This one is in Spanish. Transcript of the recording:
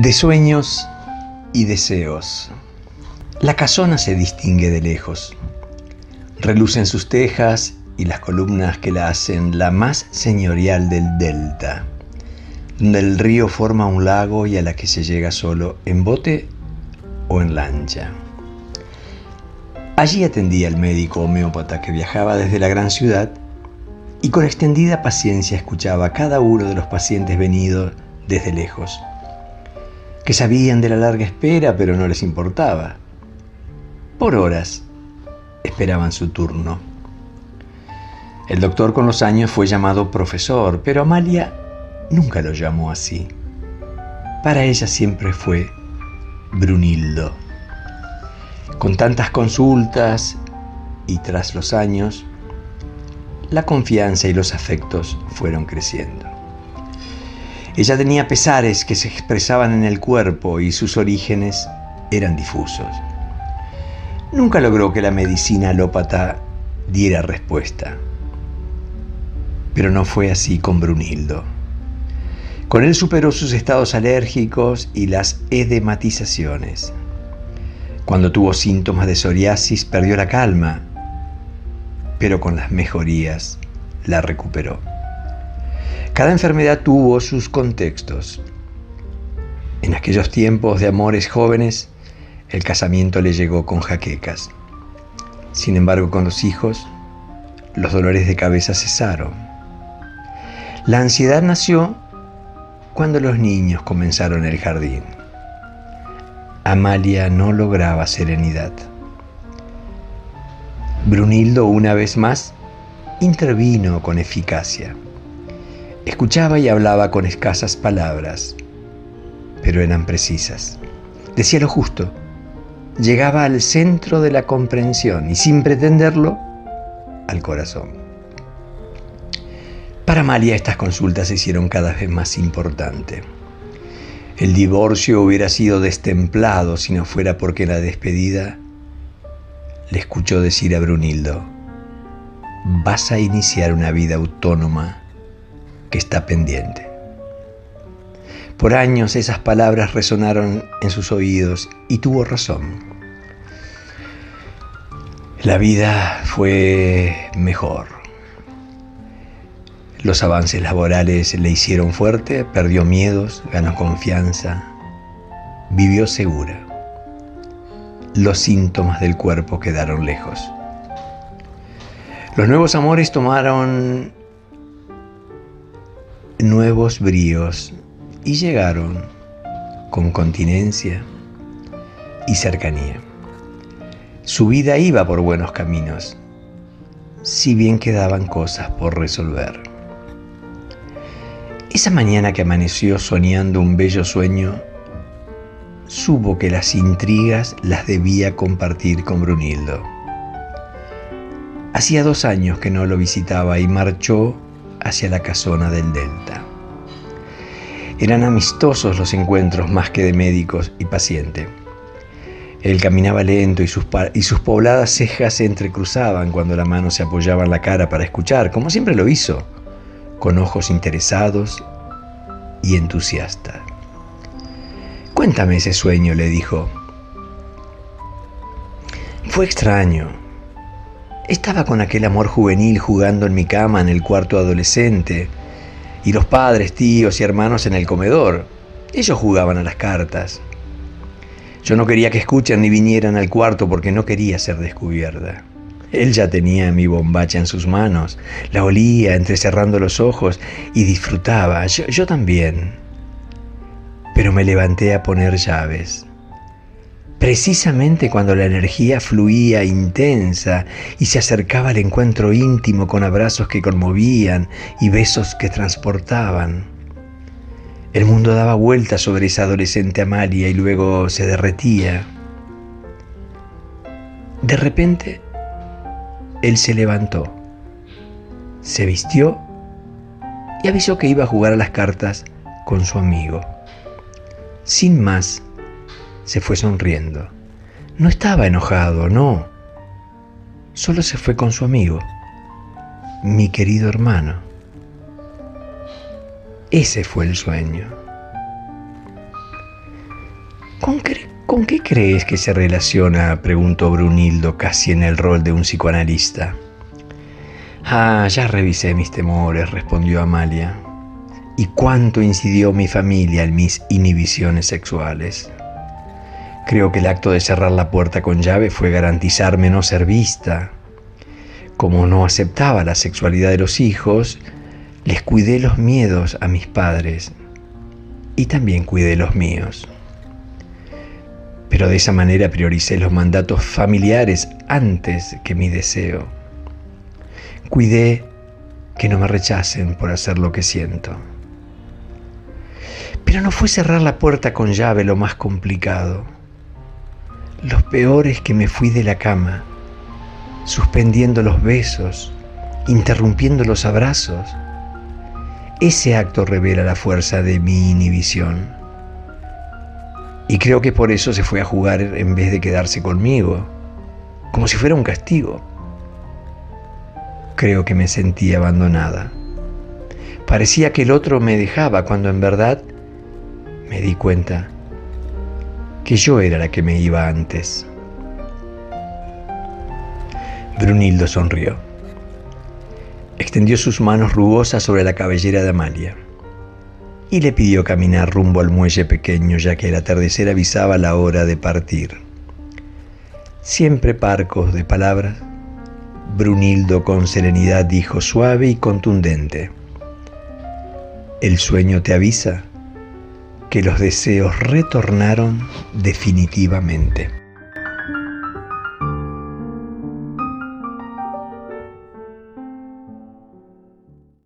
De sueños y deseos. La casona se distingue de lejos. Relucen sus tejas y las columnas que la hacen la más señorial del delta, donde el río forma un lago y a la que se llega solo en bote o en lancha. Allí atendía el médico homeópata que viajaba desde la gran ciudad y con extendida paciencia escuchaba a cada uno de los pacientes venidos desde lejos que sabían de la larga espera pero no les importaba. Por horas esperaban su turno. El doctor con los años fue llamado profesor, pero Amalia nunca lo llamó así. Para ella siempre fue Brunildo. Con tantas consultas y tras los años, la confianza y los afectos fueron creciendo. Ella tenía pesares que se expresaban en el cuerpo y sus orígenes eran difusos. Nunca logró que la medicina alópata diera respuesta. Pero no fue así con Brunildo. Con él superó sus estados alérgicos y las edematizaciones. Cuando tuvo síntomas de psoriasis perdió la calma, pero con las mejorías la recuperó. Cada enfermedad tuvo sus contextos. En aquellos tiempos de amores jóvenes, el casamiento le llegó con jaquecas. Sin embargo, con los hijos, los dolores de cabeza cesaron. La ansiedad nació cuando los niños comenzaron el jardín. Amalia no lograba serenidad. Brunildo una vez más intervino con eficacia. Escuchaba y hablaba con escasas palabras, pero eran precisas. Decía lo justo, llegaba al centro de la comprensión y sin pretenderlo, al corazón. Para María estas consultas se hicieron cada vez más importantes. El divorcio hubiera sido destemplado si no fuera porque la despedida le escuchó decir a Brunildo, vas a iniciar una vida autónoma que está pendiente. Por años esas palabras resonaron en sus oídos y tuvo razón. La vida fue mejor. Los avances laborales le hicieron fuerte, perdió miedos, ganó confianza, vivió segura. Los síntomas del cuerpo quedaron lejos. Los nuevos amores tomaron nuevos bríos y llegaron con continencia y cercanía. Su vida iba por buenos caminos, si bien quedaban cosas por resolver. Esa mañana que amaneció soñando un bello sueño, supo que las intrigas las debía compartir con Brunildo. Hacía dos años que no lo visitaba y marchó hacia la casona del Delta. Eran amistosos los encuentros más que de médicos y paciente. Él caminaba lento y sus, y sus pobladas cejas se entrecruzaban cuando la mano se apoyaba en la cara para escuchar, como siempre lo hizo, con ojos interesados y entusiastas. Cuéntame ese sueño, le dijo. Fue extraño, estaba con aquel amor juvenil jugando en mi cama en el cuarto adolescente, y los padres, tíos y hermanos en el comedor. Ellos jugaban a las cartas. Yo no quería que escuchen ni vinieran al cuarto porque no quería ser descubierta. Él ya tenía mi bombacha en sus manos, la olía entrecerrando los ojos y disfrutaba, yo, yo también. Pero me levanté a poner llaves precisamente cuando la energía fluía intensa y se acercaba al encuentro íntimo con abrazos que conmovían y besos que transportaban. El mundo daba vueltas sobre esa adolescente Amalia y luego se derretía. De repente, él se levantó, se vistió y avisó que iba a jugar a las cartas con su amigo. Sin más, se fue sonriendo. No estaba enojado, no. Solo se fue con su amigo, mi querido hermano. Ese fue el sueño. ¿Con, ¿Con qué crees que se relaciona? preguntó Brunildo casi en el rol de un psicoanalista. Ah, ya revisé mis temores, respondió Amalia. ¿Y cuánto incidió mi familia en mis inhibiciones sexuales? Creo que el acto de cerrar la puerta con llave fue garantizarme no ser vista. Como no aceptaba la sexualidad de los hijos, les cuidé los miedos a mis padres y también cuidé los míos. Pero de esa manera prioricé los mandatos familiares antes que mi deseo. Cuidé que no me rechacen por hacer lo que siento. Pero no fue cerrar la puerta con llave lo más complicado. Lo peor es que me fui de la cama, suspendiendo los besos, interrumpiendo los abrazos. Ese acto revela la fuerza de mi inhibición. Y creo que por eso se fue a jugar en vez de quedarse conmigo, como si fuera un castigo. Creo que me sentí abandonada. Parecía que el otro me dejaba cuando en verdad me di cuenta que yo era la que me iba antes. Brunildo sonrió. Extendió sus manos rugosas sobre la cabellera de Amalia y le pidió caminar rumbo al muelle pequeño ya que el atardecer avisaba la hora de partir. Siempre parcos de palabras, Brunildo con serenidad dijo suave y contundente, ¿El sueño te avisa? Que los deseos retornaron definitivamente.